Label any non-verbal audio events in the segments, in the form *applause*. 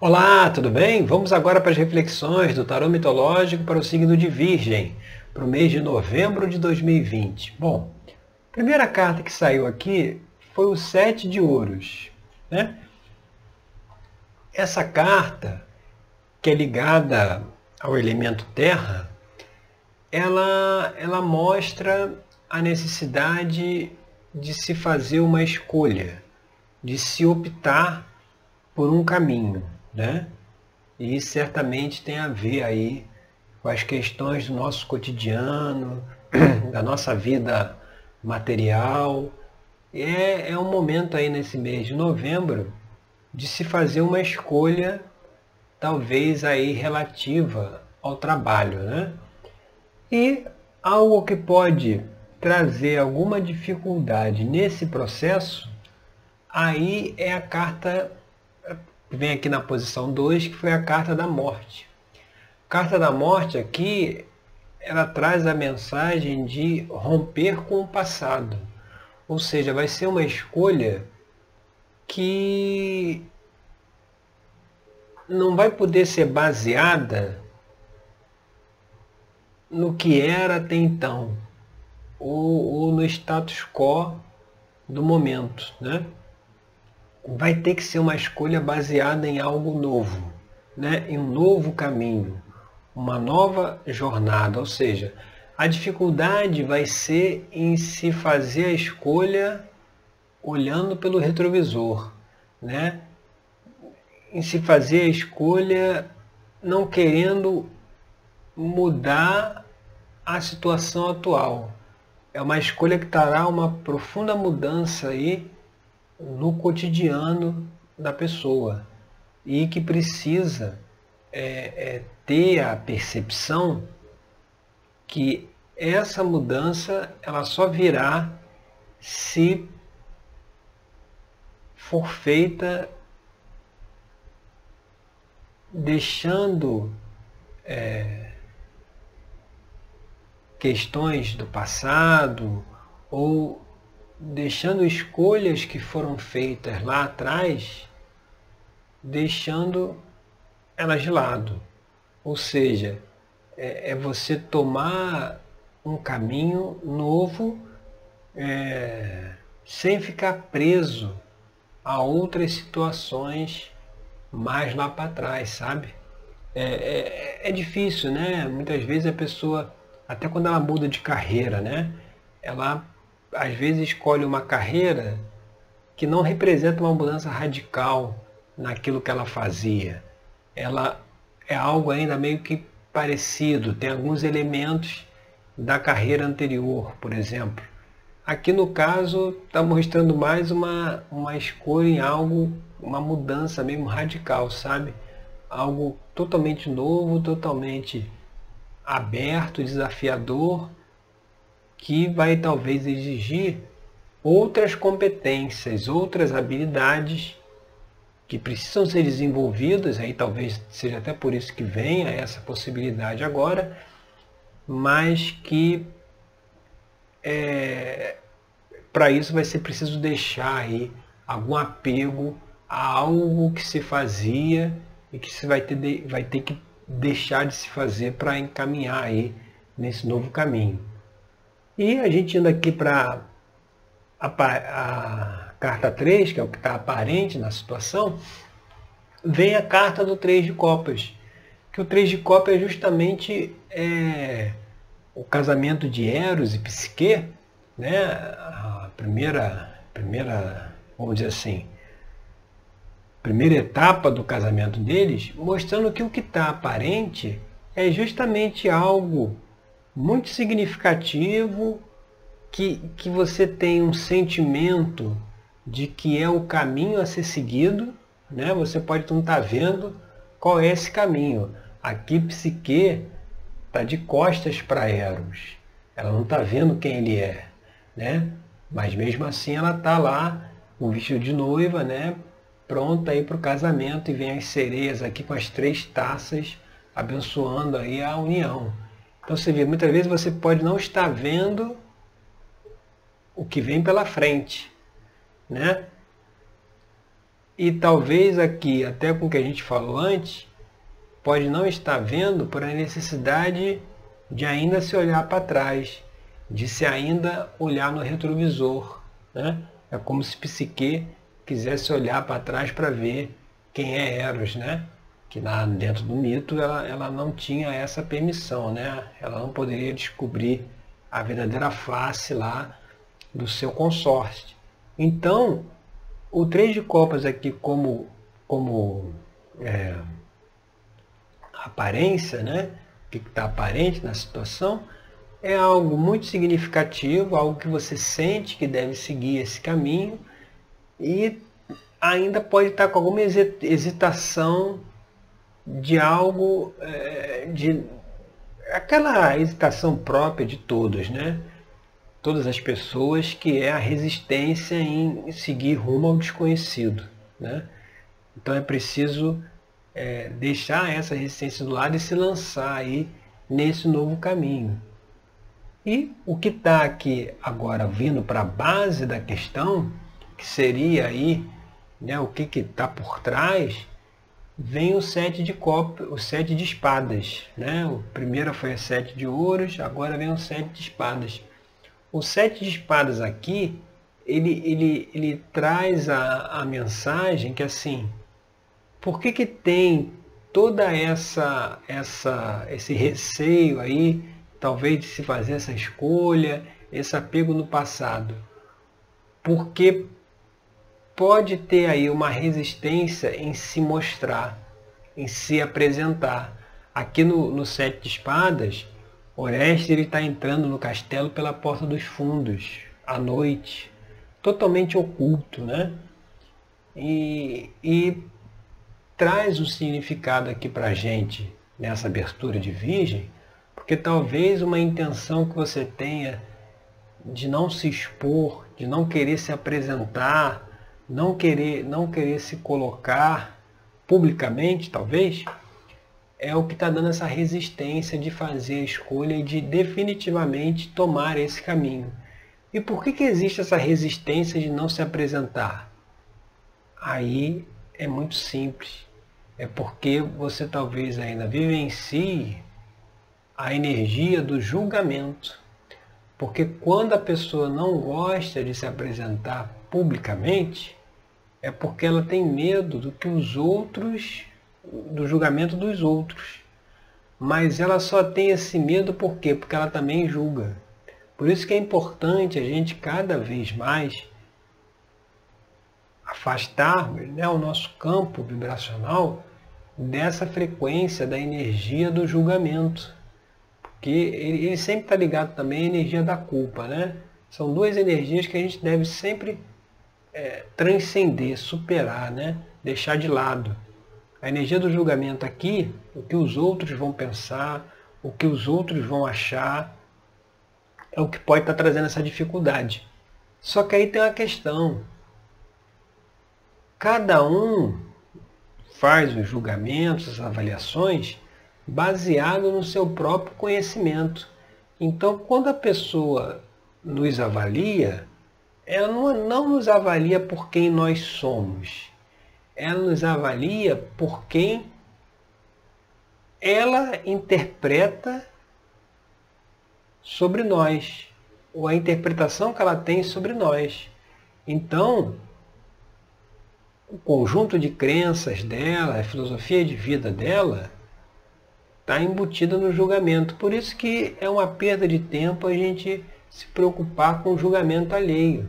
Olá, tudo bem? Vamos agora para as reflexões do tarô mitológico para o signo de Virgem, para o mês de novembro de 2020. Bom, a primeira carta que saiu aqui foi o Sete de Ouros. Né? Essa carta, que é ligada ao elemento terra, ela, ela mostra a necessidade de se fazer uma escolha, de se optar por um caminho né? E certamente tem a ver aí com as questões do nosso cotidiano, *clears throat* da nossa vida material. É, é um momento aí nesse mês de novembro de se fazer uma escolha talvez aí relativa ao trabalho, né? E algo que pode trazer alguma dificuldade nesse processo, aí é a carta vem aqui na posição 2, que foi a carta da morte. Carta da morte aqui, ela traz a mensagem de romper com o passado. Ou seja, vai ser uma escolha que não vai poder ser baseada no que era até então, ou, ou no status quo do momento. Né? Vai ter que ser uma escolha baseada em algo novo, né? em um novo caminho, uma nova jornada. Ou seja, a dificuldade vai ser em se fazer a escolha olhando pelo retrovisor, né? em se fazer a escolha não querendo mudar a situação atual. É uma escolha que trará uma profunda mudança aí no cotidiano da pessoa e que precisa é, é, ter a percepção que essa mudança ela só virá se for feita deixando é, questões do passado ou deixando escolhas que foram feitas lá atrás, deixando elas de lado. Ou seja, é, é você tomar um caminho novo é, sem ficar preso a outras situações mais lá para trás, sabe? É, é, é, difícil, né? Muitas vezes a pessoa, até quando ela muda de carreira, né? Ela às vezes escolhe uma carreira que não representa uma mudança radical naquilo que ela fazia. Ela é algo ainda meio que parecido, tem alguns elementos da carreira anterior, por exemplo. Aqui no caso está mostrando mais uma, uma escolha em algo, uma mudança mesmo radical, sabe? Algo totalmente novo, totalmente aberto, desafiador que vai talvez exigir outras competências, outras habilidades que precisam ser desenvolvidas, aí talvez seja até por isso que venha essa possibilidade agora, mas que é, para isso vai ser preciso deixar aí algum apego a algo que se fazia e que se vai ter, vai ter que deixar de se fazer para encaminhar aí nesse novo caminho. E a gente indo aqui para a, a, carta 3, que é o que está aparente na situação, vem a carta do 3 de copas. Que o 3 de copas é justamente é, o casamento de Eros e Psique, né? a primeira, primeira, vamos dizer assim, primeira etapa do casamento deles, mostrando que o que está aparente é justamente algo muito significativo que, que você tem um sentimento de que é o caminho a ser seguido, né? Você pode não estar tá vendo qual é esse caminho. Aqui Psique está de costas para Eros. Ela não está vendo quem ele é, né? Mas mesmo assim ela está lá, com vestido de noiva, né? Pronta aí para o casamento e vem as sereias aqui com as três taças abençoando aí a união. Então você vê, muitas vezes você pode não estar vendo o que vem pela frente, né? E talvez aqui, até com o que a gente falou antes, pode não estar vendo por a necessidade de ainda se olhar para trás, de se ainda olhar no retrovisor. Né? É como se Psique quisesse olhar para trás para ver quem é Eros, né? Que lá dentro do mito ela, ela não tinha essa permissão, né? ela não poderia descobrir a verdadeira face lá do seu consorte. Então, o três de copas aqui como, como é, aparência, né? o que está aparente na situação, é algo muito significativo, algo que você sente que deve seguir esse caminho e ainda pode estar com alguma hesitação de algo, é, de aquela hesitação própria de todos, né? Todas as pessoas, que é a resistência em seguir rumo ao desconhecido, né? Então é preciso é, deixar essa resistência do lado e se lançar aí nesse novo caminho. E o que está aqui agora vindo para a base da questão, que seria aí né, o que está por trás, vem o sete de copas, o sete de espadas. Né? O primeiro foi o sete de ouros, agora vem o sete de espadas. O sete de espadas aqui, ele, ele, ele traz a, a mensagem que assim, por que, que tem toda essa, essa esse receio aí talvez de se fazer essa escolha, esse apego no passado. Porque pode ter aí uma resistência em se mostrar, em se apresentar. Aqui no, no Sete de Espadas, Orestes está entrando no castelo pela porta dos fundos, à noite, totalmente oculto, né? E, e traz o significado aqui para a gente, nessa abertura de Virgem, porque talvez uma intenção que você tenha de não se expor, de não querer se apresentar, não querer, não querer se colocar publicamente, talvez, é o que está dando essa resistência de fazer a escolha e de definitivamente tomar esse caminho. E por que, que existe essa resistência de não se apresentar? Aí é muito simples. É porque você talvez ainda vivencie a energia do julgamento. Porque quando a pessoa não gosta de se apresentar publicamente, é porque ela tem medo do que os outros, do julgamento dos outros. Mas ela só tem esse medo por quê? Porque ela também julga. Por isso que é importante a gente cada vez mais afastarmos né, o nosso campo vibracional dessa frequência da energia do julgamento que ele, ele sempre está ligado também à energia da culpa, né? São duas energias que a gente deve sempre é, transcender, superar, né? Deixar de lado. A energia do julgamento aqui, o que os outros vão pensar, o que os outros vão achar, é o que pode estar trazendo essa dificuldade. Só que aí tem uma questão. Cada um faz os julgamentos, as avaliações, baseado no seu próprio conhecimento. Então, quando a pessoa nos avalia, ela não, não nos avalia por quem nós somos. Ela nos avalia por quem ela interpreta sobre nós, ou a interpretação que ela tem sobre nós. Então, o conjunto de crenças dela, a filosofia de vida dela, está embutida no julgamento. Por isso que é uma perda de tempo a gente se preocupar com o julgamento alheio.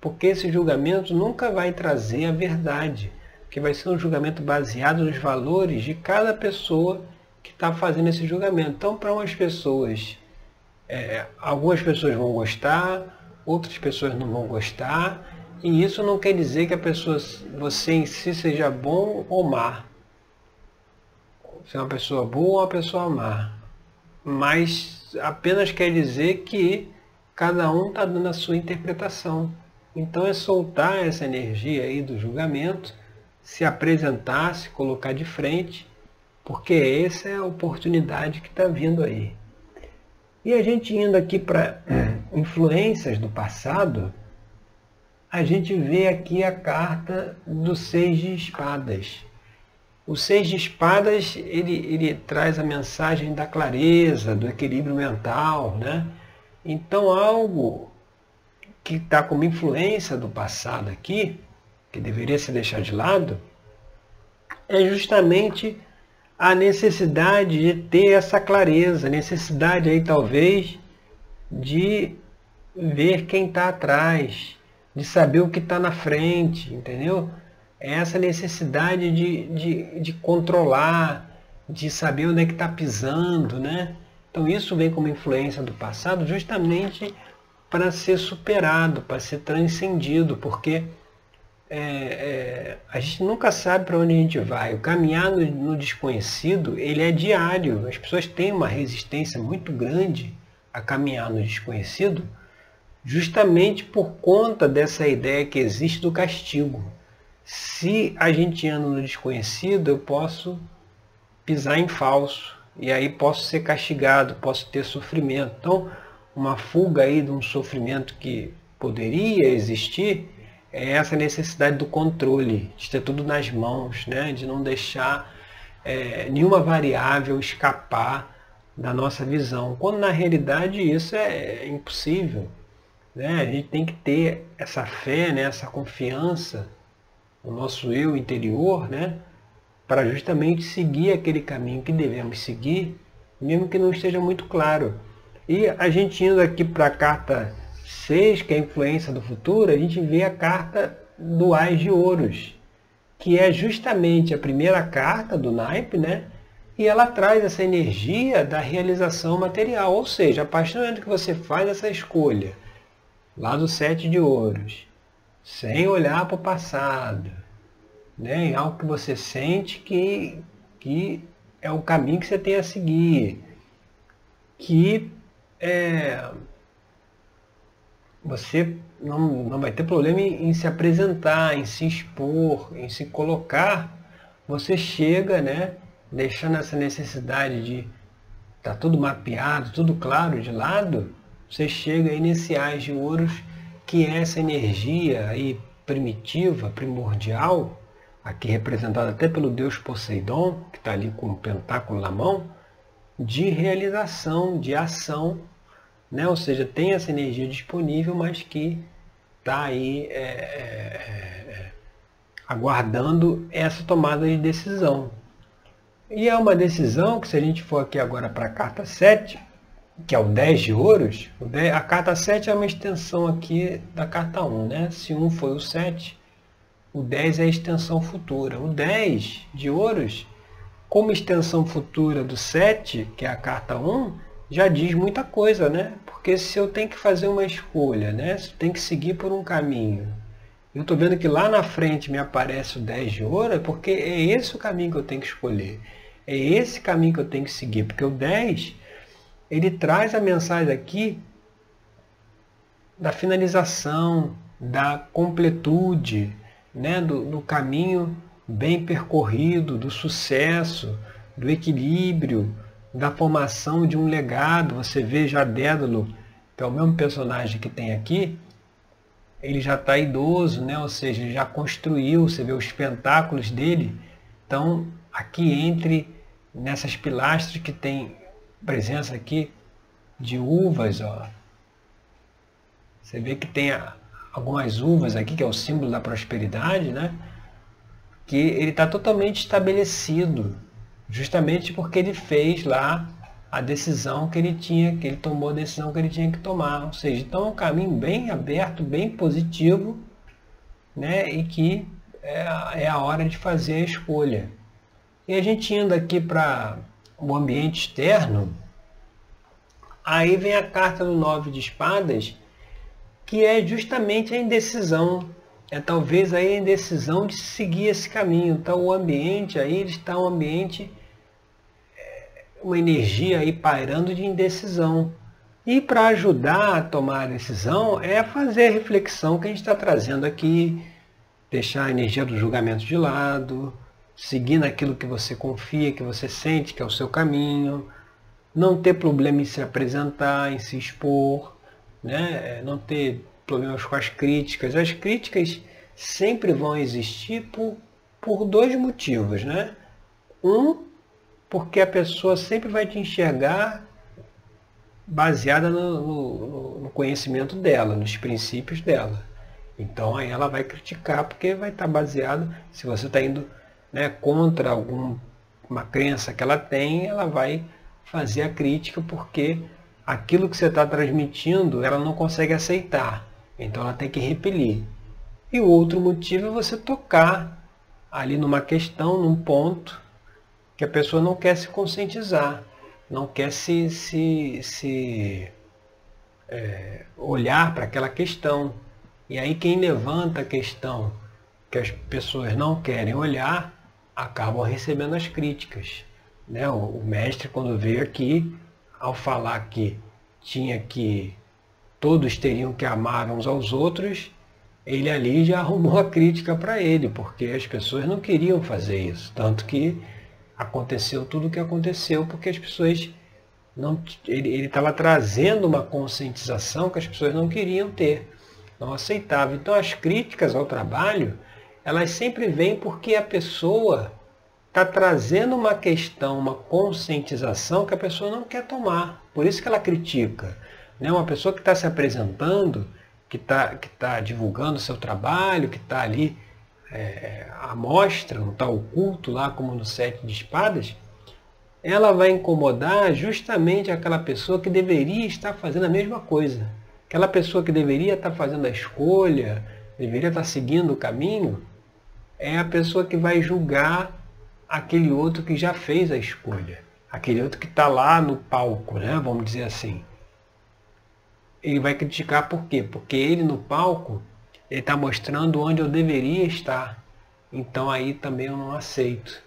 Porque esse julgamento nunca vai trazer a verdade, que vai ser um julgamento baseado nos valores de cada pessoa que está fazendo esse julgamento. Então, para umas pessoas, é, algumas pessoas vão gostar, outras pessoas não vão gostar, e isso não quer dizer que a pessoa, você em si seja bom ou má se é uma pessoa boa ou uma pessoa má. Mas apenas quer dizer que cada um está dando a sua interpretação. Então é soltar essa energia aí do julgamento, se apresentar, se colocar de frente, porque essa é a oportunidade que está vindo aí. E a gente indo aqui para *clears throat* influências do passado, a gente vê aqui a carta do seis de espadas. O seis de espadas, ele, ele traz a mensagem da clareza, do equilíbrio mental, né? Então algo que está como influência do passado aqui, que deveria se deixar de lado, é justamente a necessidade de ter essa clareza, a necessidade aí talvez de ver quem está atrás, de saber o que está na frente, entendeu? É essa necessidade de, de, de controlar, de saber onde é que está pisando, né? Então isso vem como influência do passado justamente para ser superado, para ser transcendido, porque é, é, a gente nunca sabe para onde a gente vai. O caminhar no, no, desconhecido, ele é diário. As pessoas têm uma resistência muito grande a caminhar no desconhecido, justamente por conta dessa ideia que existe do castigo. Se a gente anda no desconhecido, eu posso pisar em falso e aí posso ser castigado, posso ter sofrimento. Então, uma fuga aí de um sofrimento que poderia existir é essa necessidade do controle, de ter tudo nas mãos, né? de não deixar é, nenhuma variável escapar da nossa visão, quando na realidade isso é impossível. Né? A gente tem que ter essa fé, né? essa confiança no nosso eu interior, né? Para justamente seguir aquele caminho que devemos seguir, mesmo que não esteja muito claro. E a gente indo aqui para a carta 6, que é a influência do futuro, a gente vê a carta do Ais de Ouros, que é justamente a primeira carta do naipe, né? E ela traz essa energia da realização material, ou seja, a partir do momento que você faz essa escolha, lá do sete de ouros, sem olhar para o passado, né, em algo que você sente que, que é o caminho que você tem a seguir, que é, você não, não vai ter problema em, em, se apresentar, em se expor, em se colocar. Você chega, né, deixando essa necessidade de tá tudo mapeado, tudo claro de lado, você chega a iniciais de ouros, que é essa energia aí primitiva, primordial, aqui representada até pelo deus Poseidon, que está ali com o pentáculo na mão, de realização, de ação né? Ou seja, tem essa energia disponível, mas que está aí é, é, é, aguardando essa tomada de decisão. E é uma decisão que se a gente for aqui agora para a carta 7, que é o 10 de ouros, a carta 7 é uma extensão aqui da carta 1, né? Se 1 foi o 7, o 10 é a extensão futura. O 10 de ouros, como extensão futura do 7, que é a carta 1, já diz muita coisa, né? Porque se eu tenho que fazer uma escolha, né? Se eu tenho que seguir por um caminho, eu estou vendo que lá na frente me aparece o 10 de ouro, é porque é esse o caminho que eu tenho que escolher. É esse caminho que eu tenho que seguir, porque o 10, ele traz a mensagem aqui da finalização, da completude, né? do, do caminho bem percorrido, do sucesso, do equilíbrio, da formação de um legado. Você vê já Dédalo, que é o mesmo personagem que tem aqui, ele já está idoso, né? ou seja, ele já construiu, você vê os pentáculos dele. Então, aqui entre, nessas pilastras que tem presença aqui de uvas, ó. Você vê que tem algumas uvas aqui, que é o símbolo da prosperidade, né? Que ele está totalmente estabelecido justamente porque ele fez lá a decisão que ele tinha, que ele tomou a decisão que ele tinha que tomar. Ou seja, então é um caminho bem aberto, bem positivo, né? E que é, é a hora de fazer a escolha. E a gente indo aqui para o ambiente externo, aí vem a carta do nove de espadas, que é justamente a indecisão. É talvez a indecisão de seguir esse caminho. Então o ambiente aí ele está um ambiente uma energia aí pairando de indecisão. E para ajudar a tomar a decisão é fazer a reflexão que a gente está trazendo aqui, deixar a energia do julgamento de lado, seguir naquilo que você confia, que você sente que é o seu caminho, não ter problema em se apresentar, em se expor, né? É, não ter problemas com as críticas. As críticas sempre vão existir por, por dois motivos, né? Um, porque a pessoa sempre vai te enxergar baseada no, no, no, conhecimento dela, nos princípios dela. Então aí ela vai criticar porque vai estar baseado, se você está indo né, contra alguma crença que ela tem, ela vai fazer a crítica porque aquilo que você está transmitindo ela não consegue aceitar. Então ela tem que repelir. E o outro motivo é você tocar ali numa questão, num ponto, que a pessoa não quer se conscientizar, não quer se, se, se é, olhar para aquela questão. E aí quem levanta a questão que as pessoas não querem olhar, acabam recebendo as críticas. Né? O, o mestre, quando veio aqui, ao falar que tinha que todos teriam que amar uns aos outros, ele ali já arrumou a crítica para ele, porque as pessoas não queriam fazer isso. Tanto que aconteceu tudo o que aconteceu, porque as pessoas não. Ele estava trazendo uma conscientização que as pessoas não queriam ter, não aceitavam. Então as críticas ao trabalho, elas sempre vêm porque a pessoa está trazendo uma questão, uma conscientização que a pessoa não quer tomar. Por isso que ela critica. Né? Uma pessoa que está se apresentando, que está que tá divulgando o seu trabalho, que está ali é, à mostra, não está oculto lá como no sete de espadas, ela vai incomodar justamente aquela pessoa que deveria estar fazendo a mesma coisa. Aquela pessoa que deveria estar fazendo a escolha, deveria estar seguindo o caminho, é a pessoa que vai julgar aquele outro que já fez a escolha. Aquele outro que está lá no palco, né? vamos dizer assim ele vai criticar por quê? Porque ele no palco, está mostrando onde eu deveria estar. Então aí também eu não aceito.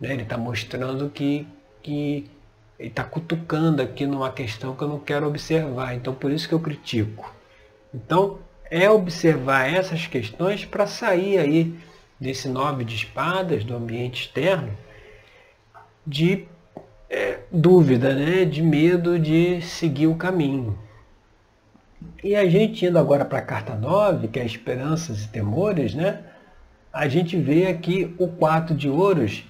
Né? Ele está mostrando que, que ele está cutucando aqui numa questão que eu não quero observar. Então por isso que eu critico. Então é observar essas questões para sair aí desse nove de espadas, do ambiente externo, de é, dúvida, né? de medo de seguir o caminho. E a gente indo agora para a carta 9, que é esperanças e temores, né? A gente vê aqui o 4 de ouros,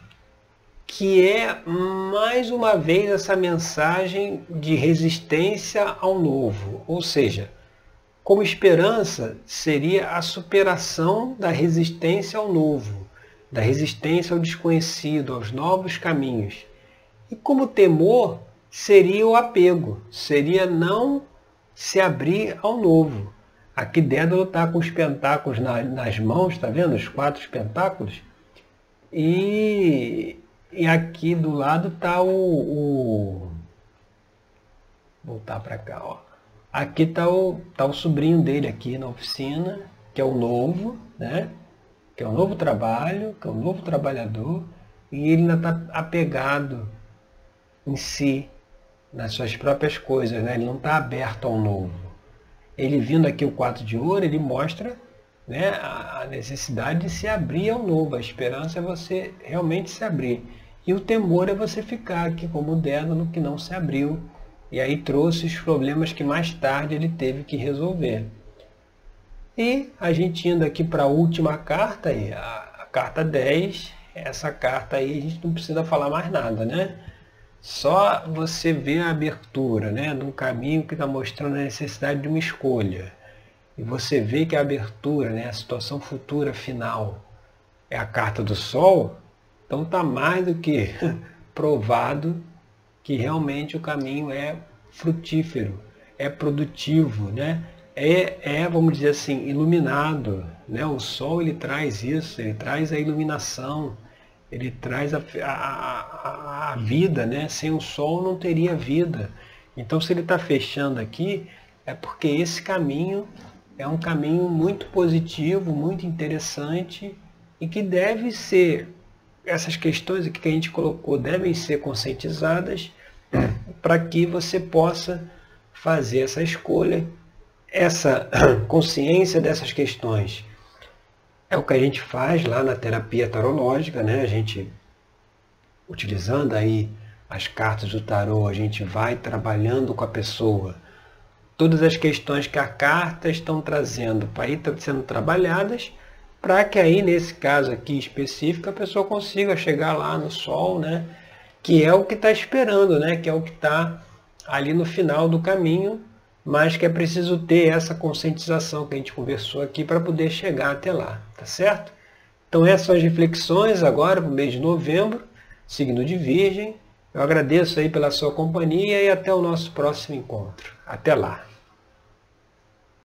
que é mais uma vez essa mensagem de resistência ao novo. Ou seja, como esperança seria a superação da resistência ao novo, da resistência ao desconhecido, aos novos caminhos. E como temor seria o apego, seria não se abrir ao novo. Aqui Dédalo está com os pentáculos na, nas mãos, está vendo? Os quatro pentáculos. E, e aqui do lado está o, o, Voltar para cá, ó. Aqui está o, tá o sobrinho dele aqui na oficina, que é o novo, né? Que é o novo trabalho, que é o novo trabalhador. E ele ainda está apegado em si, nas suas próprias coisas, né? ele não está aberto ao novo. Ele vindo aqui o 4 de ouro, ele mostra né, a necessidade de se abrir ao novo. A esperança é você realmente se abrir. E o temor é você ficar aqui como o Dédalo que não se abriu. E aí trouxe os problemas que mais tarde ele teve que resolver. E a gente indo aqui para a última carta, a, a carta 10, essa carta aí a gente não precisa falar mais nada, né? Só você vê a abertura né, de um caminho que está mostrando a necessidade de uma escolha. E você vê que a abertura, né, a situação futura final, é a carta do Sol, então está mais do que *laughs* provado que realmente o caminho é frutífero, é produtivo, né? é, é, vamos dizer assim, iluminado. Né? O Sol ele traz isso, ele traz a iluminação, ele traz a, a, a, vida, né? Sem o sol não teria vida. Então se ele está fechando aqui, é porque esse caminho é um caminho muito positivo, muito interessante e que deve ser, essas questões que a gente colocou devem ser conscientizadas para que você possa fazer essa escolha, essa *clears throat* consciência dessas questões é o que a gente faz lá na terapia tarológica, né? A gente, utilizando aí as cartas do tarô, a gente vai trabalhando com a pessoa todas as questões que a carta estão trazendo para ir sendo trabalhadas, para que aí, nesse caso aqui específico, a pessoa consiga chegar lá no sol, né? Que é o que está esperando, né? que é o que está ali no final do caminho, mas que é preciso ter essa conscientização que a gente conversou aqui para poder chegar até lá, tá certo? Então essas são as reflexões agora para o mês de novembro, signo de Virgem. Eu agradeço aí pela sua companhia e até o nosso próximo encontro. Até lá!